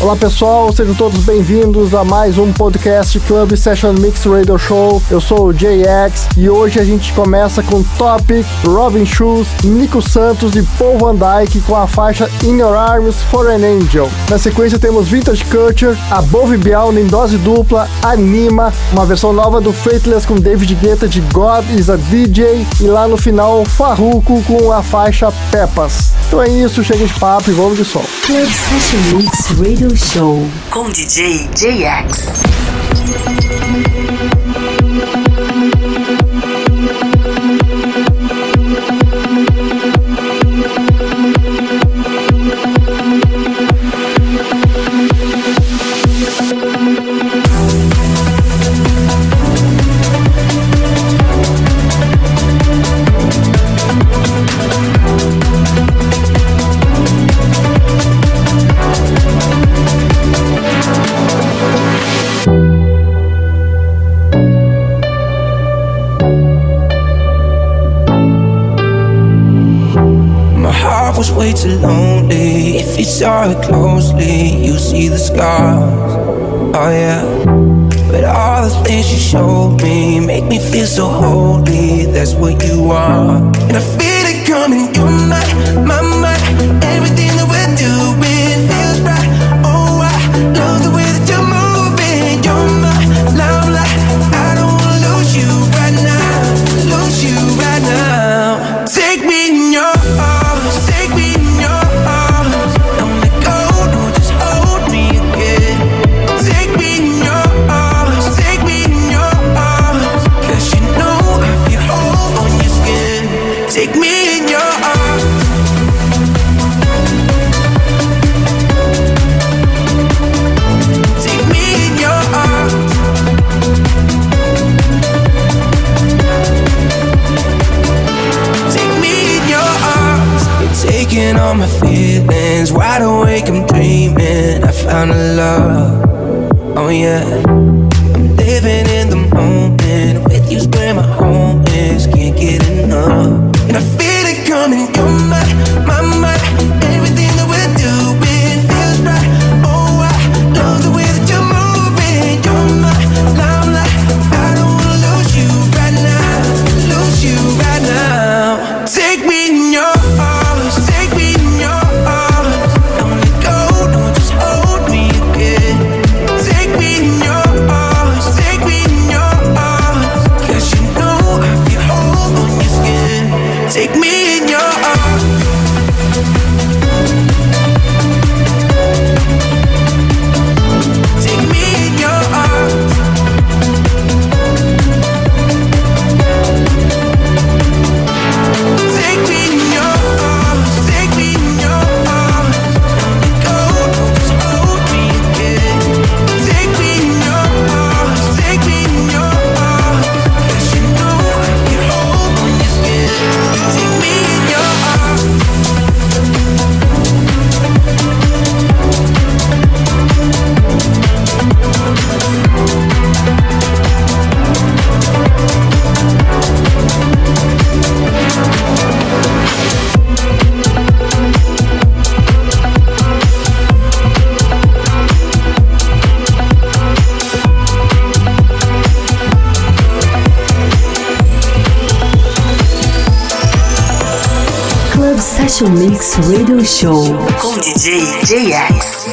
Olá pessoal, sejam todos bem-vindos a mais um podcast Club Session Mix Radio Show. Eu sou o JX e hoje a gente começa com Topic, Robin Shoes, Nico Santos e Paul Van Dyke com a faixa In Your Arms for an Angel. Na sequência temos Vintage Culture, Above Bial em dose dupla, Anima, uma versão nova do Faithless com David Guetta de God is a DJ e lá no final Farruko com a faixa Pepas. Então é isso, chega de papo e vamos de som. Club Session Mix Radio Show com DJ JX. Mix Radio Show com DJ JX.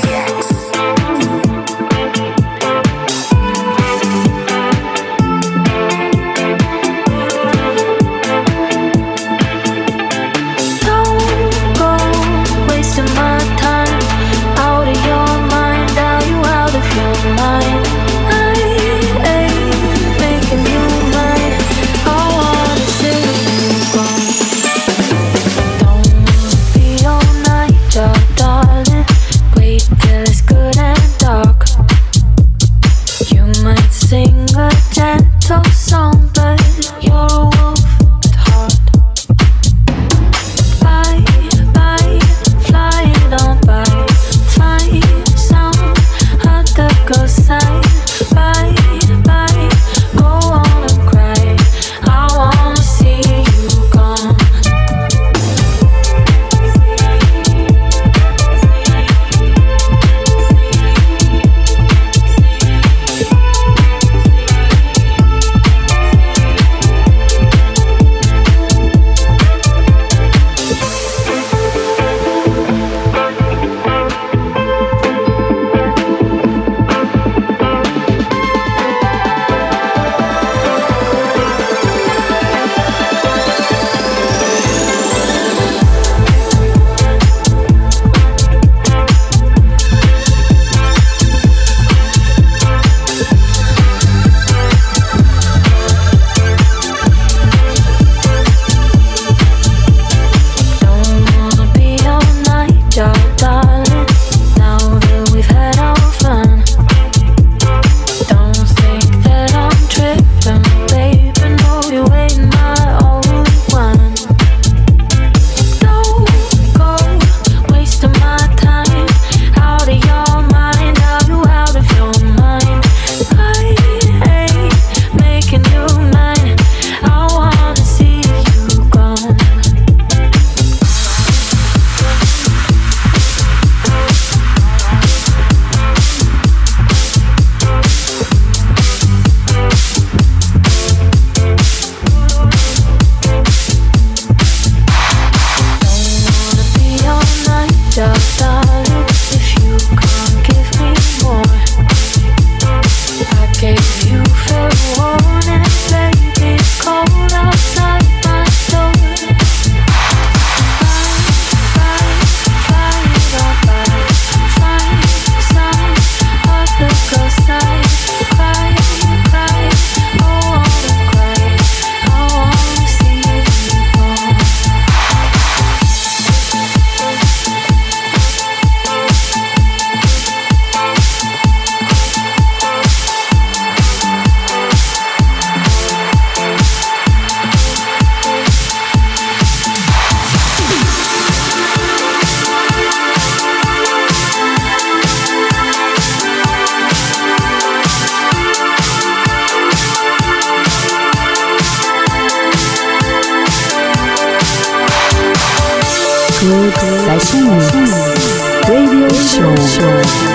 来信你信你 vva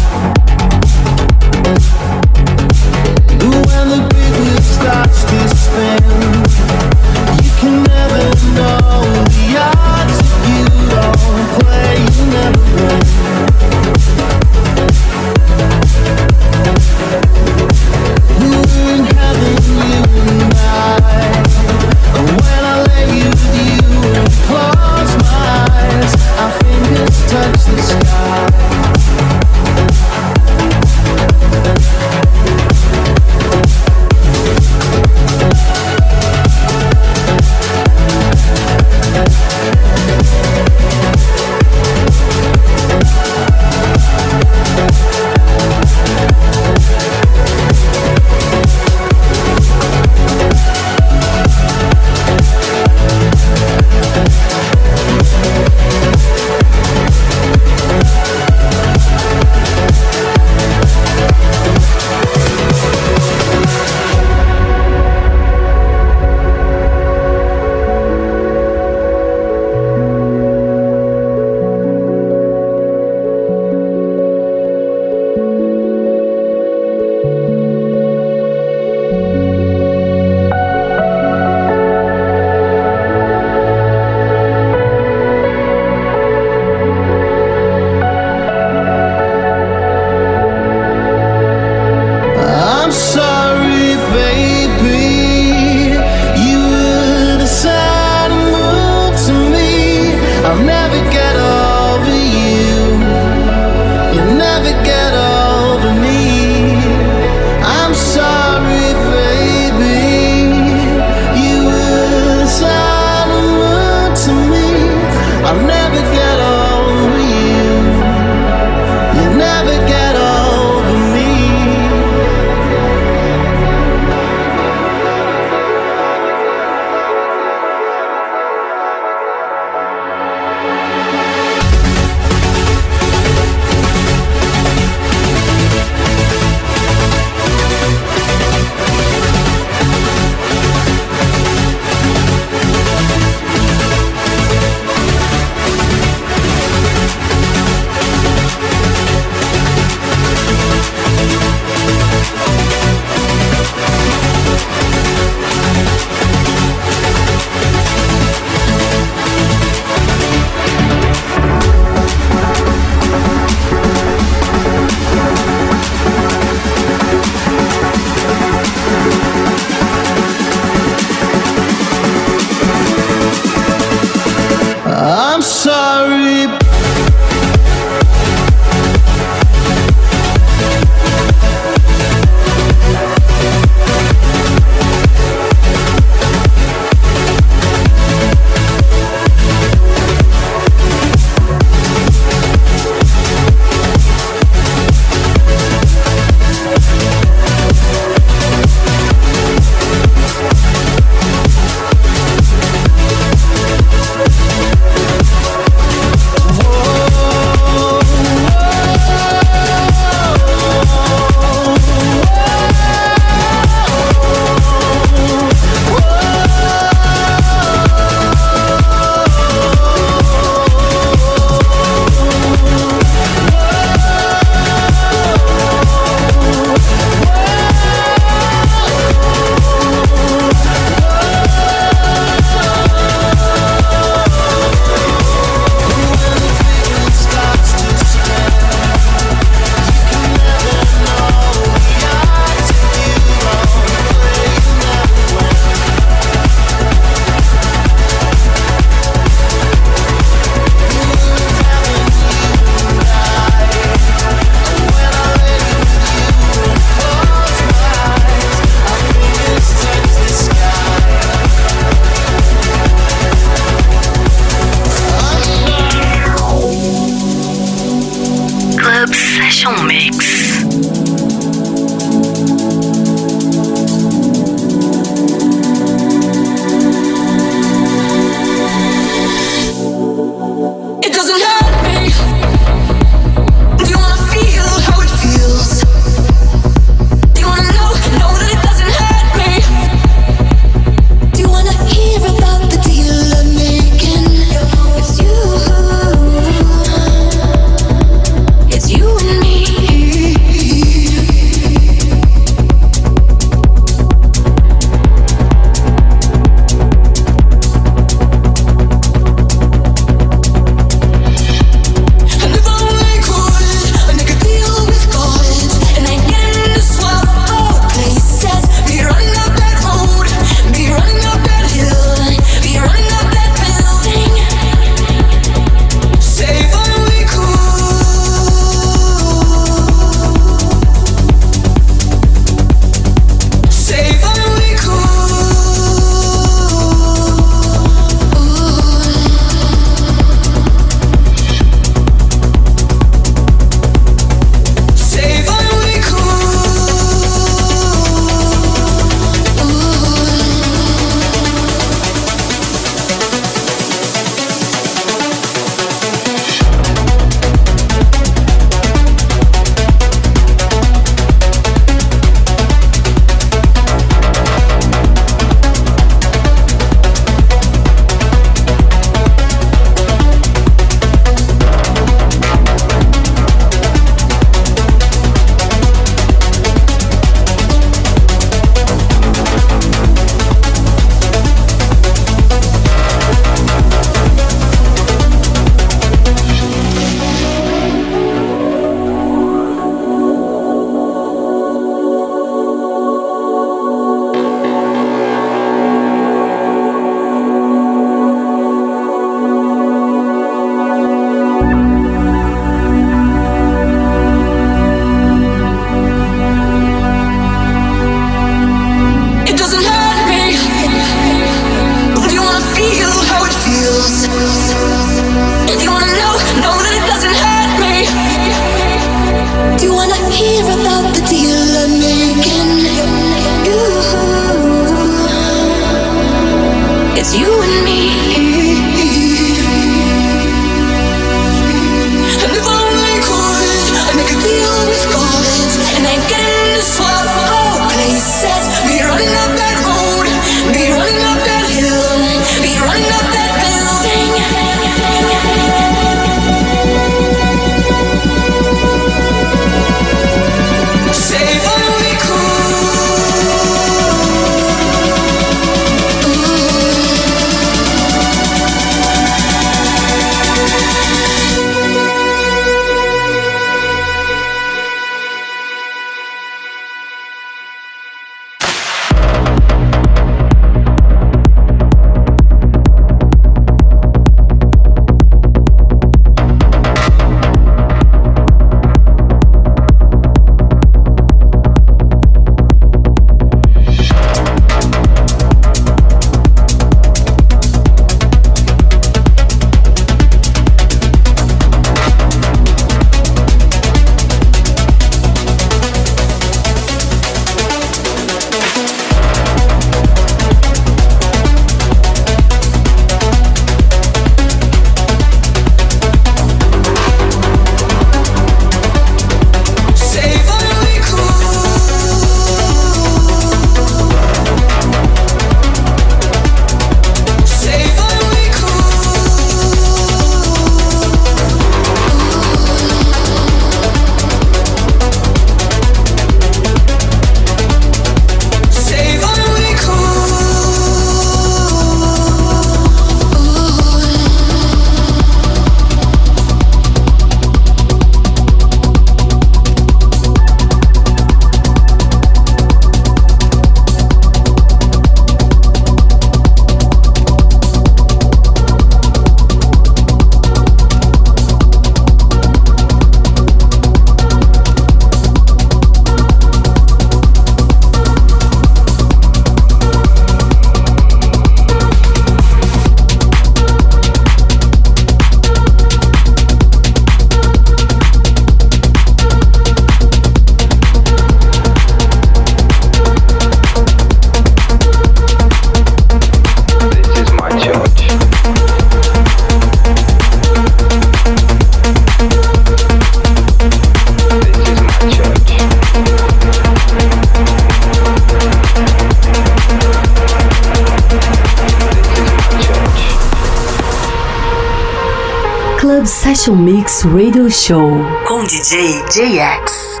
Mix Radio Show. Com DJ JX.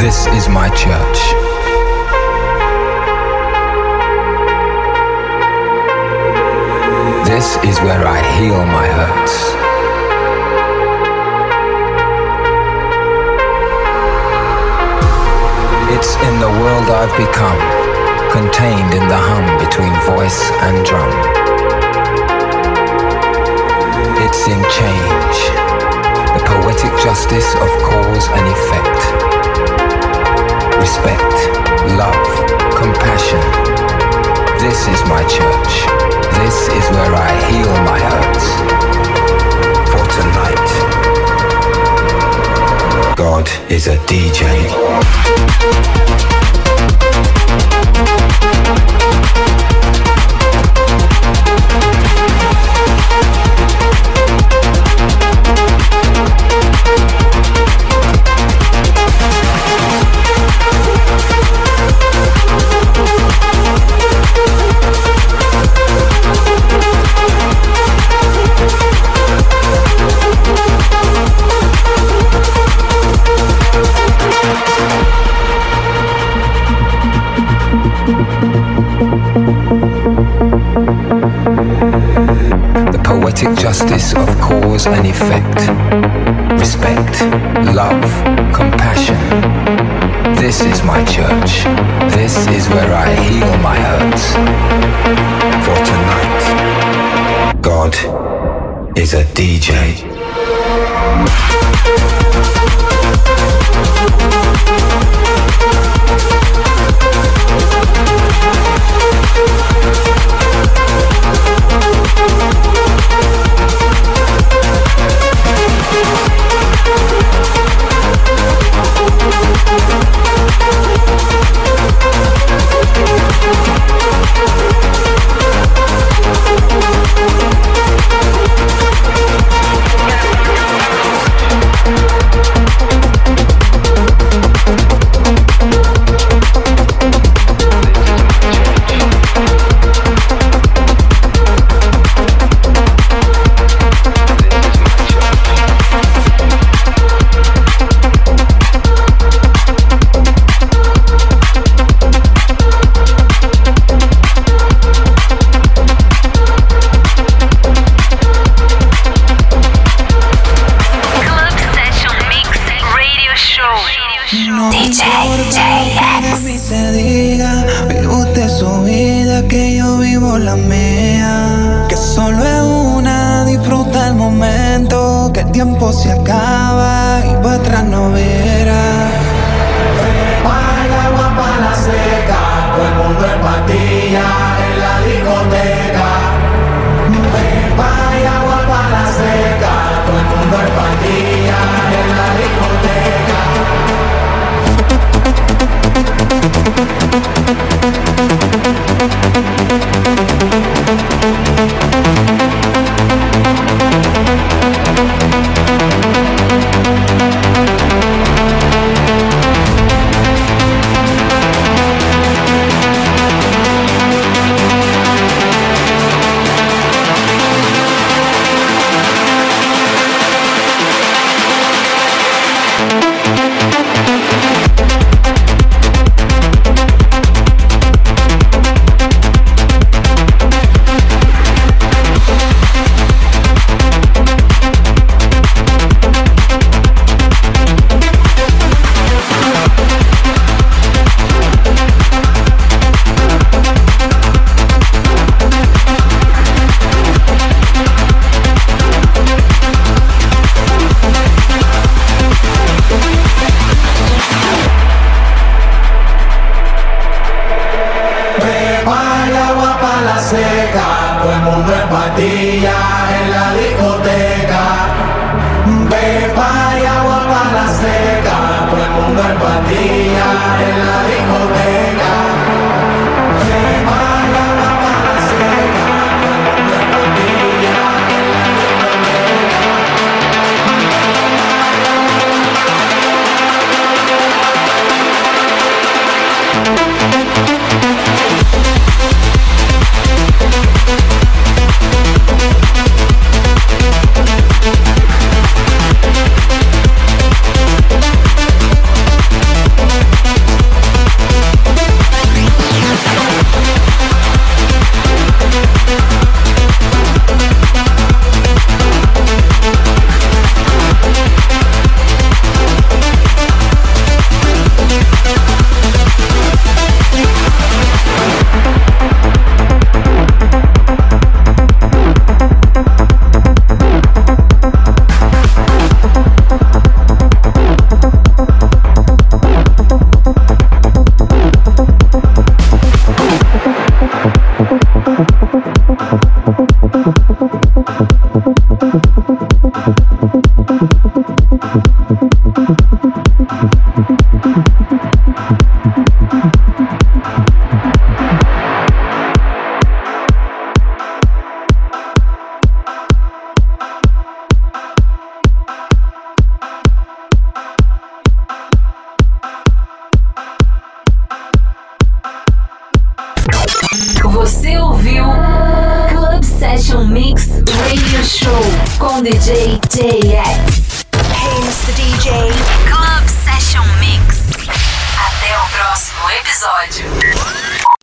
This is my church. This is where I heal my hurts. It's in the world I've become, contained in the hum between voice and drum. It's in change, the poetic justice of cause and effect. Respect, love, compassion. This is my church. This is where I heal my hurts. For tonight, God is a DJ. Justice of cause and effect. Respect, love, compassion. This is my church. This is where I heal my hurts. For tonight, God is a DJ. Tiempo se acaba